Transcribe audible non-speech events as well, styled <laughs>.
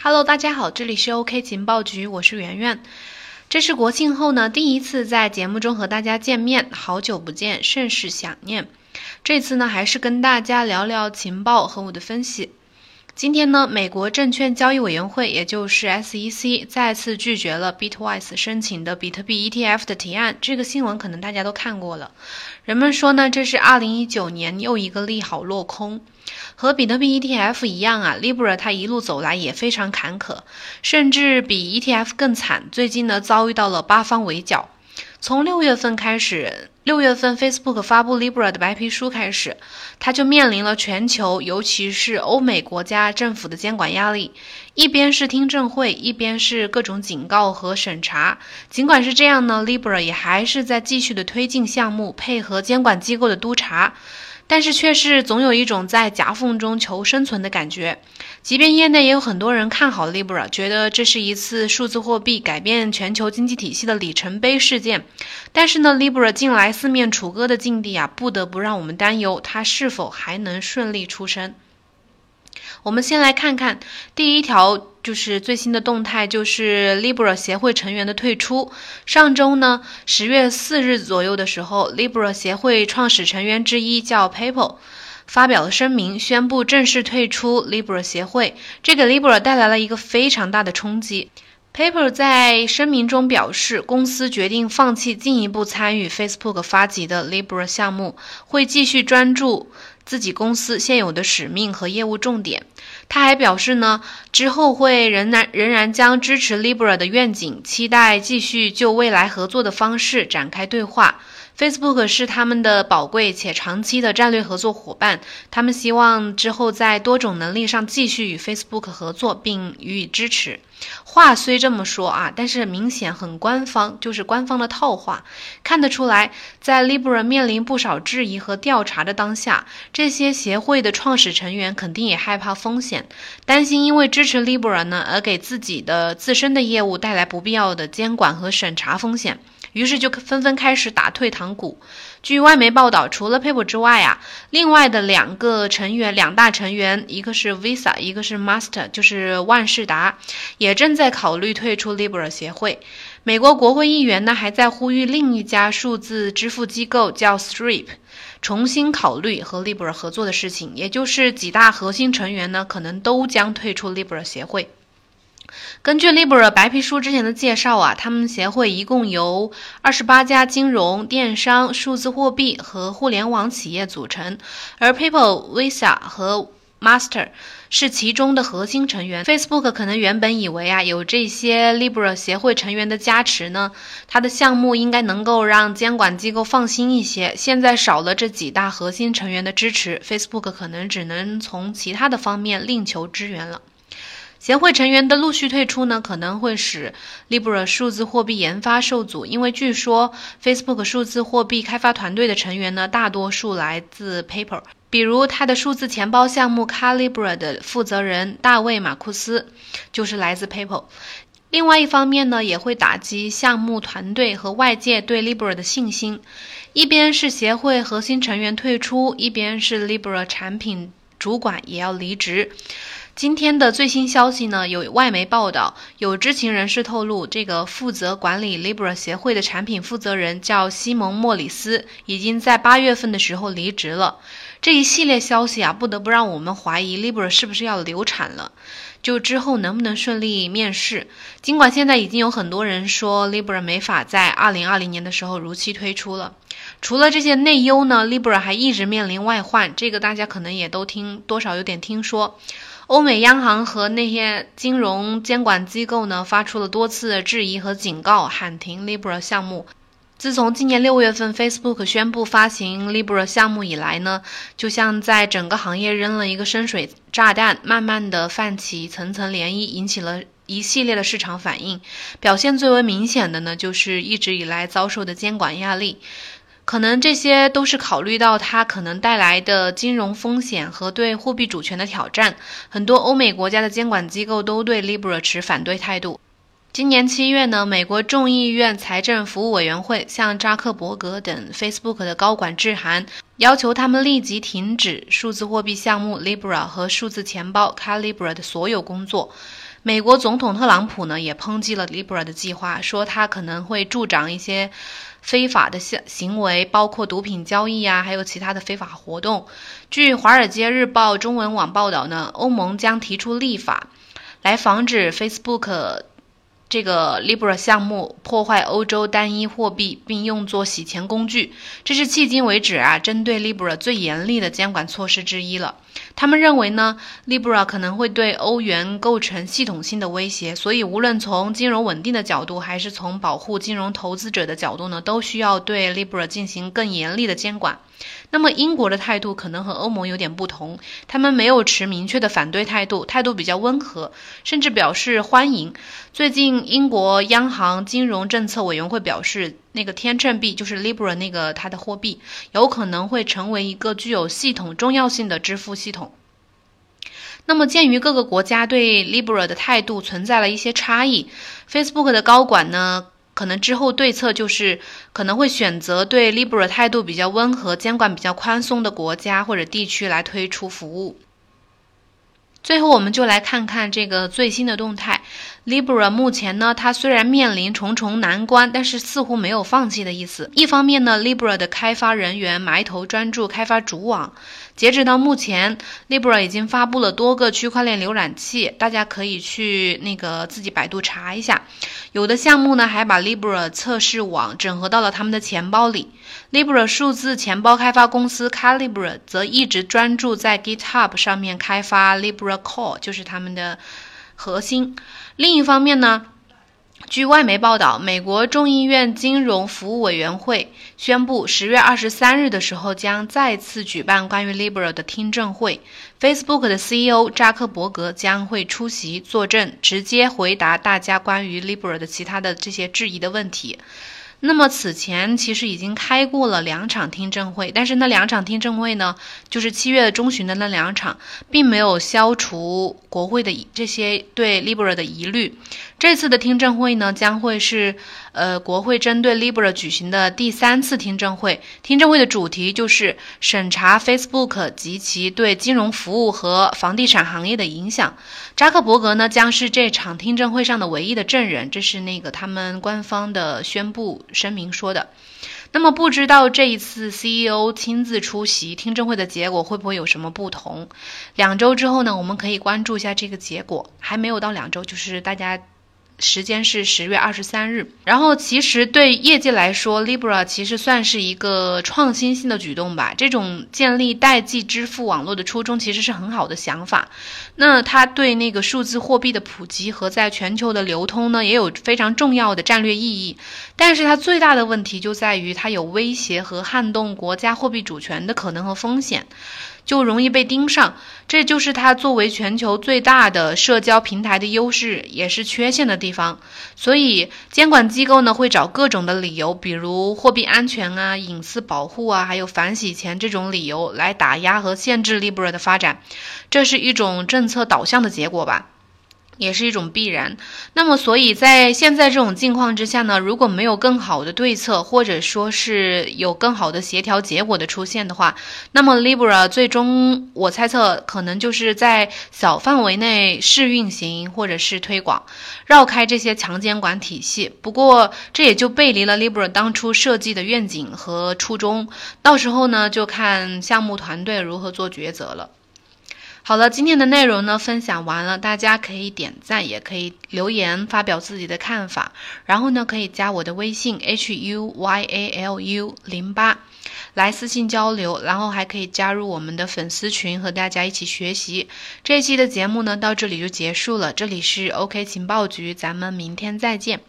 Hello，大家好，这里是 OK 情报局，我是圆圆。这是国庆后呢第一次在节目中和大家见面，好久不见，甚是想念。这次呢还是跟大家聊聊情报和我的分析。今天呢，美国证券交易委员会，也就是 SEC，再次拒绝了 Bitwise 申请的比特币 ETF 的提案。这个新闻可能大家都看过了。人们说呢，这是2019年又一个利好落空。和比特币 ETF 一样啊，Libra 它一路走来也非常坎坷，甚至比 ETF 更惨。最近呢，遭遇到了八方围剿。从六月份开始，六月份 Facebook 发布 Libra 的白皮书开始，它就面临了全球，尤其是欧美国家政府的监管压力。一边是听证会，一边是各种警告和审查。尽管是这样呢，Libra 也还是在继续的推进项目，配合监管机构的督查。但是却是总有一种在夹缝中求生存的感觉。即便业内也有很多人看好 Libra，觉得这是一次数字货币改变全球经济体系的里程碑事件，但是呢，Libra 近来四面楚歌的境地啊，不得不让我们担忧它是否还能顺利出生。我们先来看看第一条，就是最新的动态，就是 Libra 协会成员的退出。上周呢，十月四日左右的时候，Libra 协会创始成员之一叫 PayPal，发表了声明，宣布正式退出 Libra 协会。这给 Libra 带来了一个非常大的冲击。PayPal 在声明中表示，公司决定放弃进一步参与 Facebook 发起的 Libra 项目，会继续专注。自己公司现有的使命和业务重点，他还表示呢，之后会仍然仍然将支持 Libra 的愿景，期待继续就未来合作的方式展开对话。Facebook 是他们的宝贵且长期的战略合作伙伴，他们希望之后在多种能力上继续与 Facebook 合作并予以支持。话虽这么说啊，但是明显很官方，就是官方的套话。看得出来，在 Libra 面临不少质疑和调查的当下，这些协会的创始成员肯定也害怕风险，担心因为支持 Libra 呢而给自己的自身的业务带来不必要的监管和审查风险。于是就纷纷开始打退堂鼓。据外媒报道，除了 PayPal 之外啊，另外的两个成员，两大成员，一个是 Visa，一个是 Master，就是万事达，也正在考虑退出 Libra 协会。美国国会议员呢，还在呼吁另一家数字支付机构叫 Stripe，重新考虑和 Libra 合作的事情。也就是几大核心成员呢，可能都将退出 Libra 协会。根据 Libra 白皮书之前的介绍啊，他们协会一共由二十八家金融、电商、数字货币和互联网企业组成，而 PayPal、Visa 和 Master 是其中的核心成员。Facebook 可能原本以为啊，有这些 Libra 协会成员的加持呢，它的项目应该能够让监管机构放心一些。现在少了这几大核心成员的支持，Facebook 可能只能从其他的方面另求支援了。协会成员的陆续退出呢，可能会使 Libra 数字货币研发受阻，因为据说 Facebook 数字货币开发团队的成员呢，大多数来自 PayPal，比如它的数字钱包项目 Calibra 的负责人大卫马库斯就是来自 PayPal。另外一方面呢，也会打击项目团队和外界对 Libra 的信心。一边是协会核心成员退出，一边是 Libra 产品主管也要离职。今天的最新消息呢，有外媒报道，有知情人士透露，这个负责管理 Libra 协会的产品负责人叫西蒙莫里斯，已经在八月份的时候离职了。这一系列消息啊，不得不让我们怀疑 Libra 是不是要流产了，就之后能不能顺利面世。尽管现在已经有很多人说 Libra 没法在二零二零年的时候如期推出了。除了这些内忧呢，Libra 还一直面临外患，这个大家可能也都听多少有点听说。欧美央行和那些金融监管机构呢，发出了多次的质疑和警告，喊停 Libra 项目。自从今年六月份 Facebook 宣布发行 Libra 项目以来呢，就像在整个行业扔了一个深水炸弹，慢慢的泛起层层涟漪，引起了 <laughs> 一系列的市场反应。表现最为明显的呢，就是一直以来遭受的监管压力。可能这些都是考虑到它可能带来的金融风险和对货币主权的挑战，很多欧美国家的监管机构都对 Libra 持反对态度。今年七月呢，美国众议院财政服务委员会向扎克伯格等 Facebook 的高管致函，要求他们立即停止数字货币项目 Libra 和数字钱包 Calibra 的所有工作。美国总统特朗普呢也抨击了 Libra 的计划，说他可能会助长一些非法的行行为，包括毒品交易呀，还有其他的非法活动。据《华尔街日报》中文网报道呢，欧盟将提出立法来防止 Facebook。这个 Libra 项目破坏欧洲单一货币，并用作洗钱工具，这是迄今为止啊针对 Libra 最严厉的监管措施之一了。他们认为呢，Libra 可能会对欧元构成系统性的威胁，所以无论从金融稳定的角度，还是从保护金融投资者的角度呢，都需要对 Libra 进行更严厉的监管。那么英国的态度可能和欧盟有点不同，他们没有持明确的反对态度，态度比较温和，甚至表示欢迎。最近，英国央行金融政策委员会表示，那个天秤币就是 Libra 那个它的货币，有可能会成为一个具有系统重要性的支付系统。那么，鉴于各个国家对 Libra 的态度存在了一些差异，Facebook 的高管呢？可能之后对策就是可能会选择对 Libra 态度比较温和、监管比较宽松的国家或者地区来推出服务。最后，我们就来看看这个最新的动态。Libra 目前呢，它虽然面临重重难关，但是似乎没有放弃的意思。一方面呢，Libra 的开发人员埋头专注开发主网。截止到目前，Libra 已经发布了多个区块链浏览器，大家可以去那个自己百度查一下。有的项目呢，还把 Libra 测试网整合到了他们的钱包里。Libra 数字钱包开发公司 Calibra 则一直专注在 GitHub 上面开发 Libra Core，就是他们的核心。另一方面呢？据外媒报道，美国众议院金融服务委员会宣布，十月二十三日的时候将再次举办关于 Libra 的听证会。Facebook 的 CEO 扎克伯格将会出席作证，直接回答大家关于 Libra 的其他的这些质疑的问题。那么此前其实已经开过了两场听证会，但是那两场听证会呢，就是七月中旬的那两场，并没有消除国会的这些对 Libra 的疑虑。这次的听证会呢，将会是呃国会针对 Libra 举行的第三次听证会。听证会的主题就是审查 Facebook 及其对金融服务和房地产行业的影响。扎克伯格呢将是这场听证会上的唯一的证人，这是那个他们官方的宣布声明说的。那么不知道这一次 CEO 亲自出席听证会的结果会不会有什么不同？两周之后呢，我们可以关注一下这个结果。还没有到两周，就是大家。时间是十月二十三日。然后，其实对业界来说，Libra 其实算是一个创新性的举动吧。这种建立代际支付网络的初衷其实是很好的想法。那它对那个数字货币的普及和在全球的流通呢，也有非常重要的战略意义。但是它最大的问题就在于它有威胁和撼动国家货币主权的可能和风险。就容易被盯上，这就是它作为全球最大的社交平台的优势，也是缺陷的地方。所以监管机构呢会找各种的理由，比如货币安全啊、隐私保护啊，还有反洗钱这种理由来打压和限制 Libra 的发展，这是一种政策导向的结果吧。也是一种必然。那么，所以在现在这种境况之下呢，如果没有更好的对策，或者说是有更好的协调结果的出现的话，那么 Libra 最终我猜测可能就是在小范围内试运行或者是推广，绕开这些强监管体系。不过，这也就背离了 Libra 当初设计的愿景和初衷。到时候呢，就看项目团队如何做抉择了。好了，今天的内容呢分享完了，大家可以点赞，也可以留言发表自己的看法，然后呢可以加我的微信 h u y a l u 零八来私信交流，然后还可以加入我们的粉丝群和大家一起学习。这一期的节目呢到这里就结束了，这里是 OK 情报局，咱们明天再见。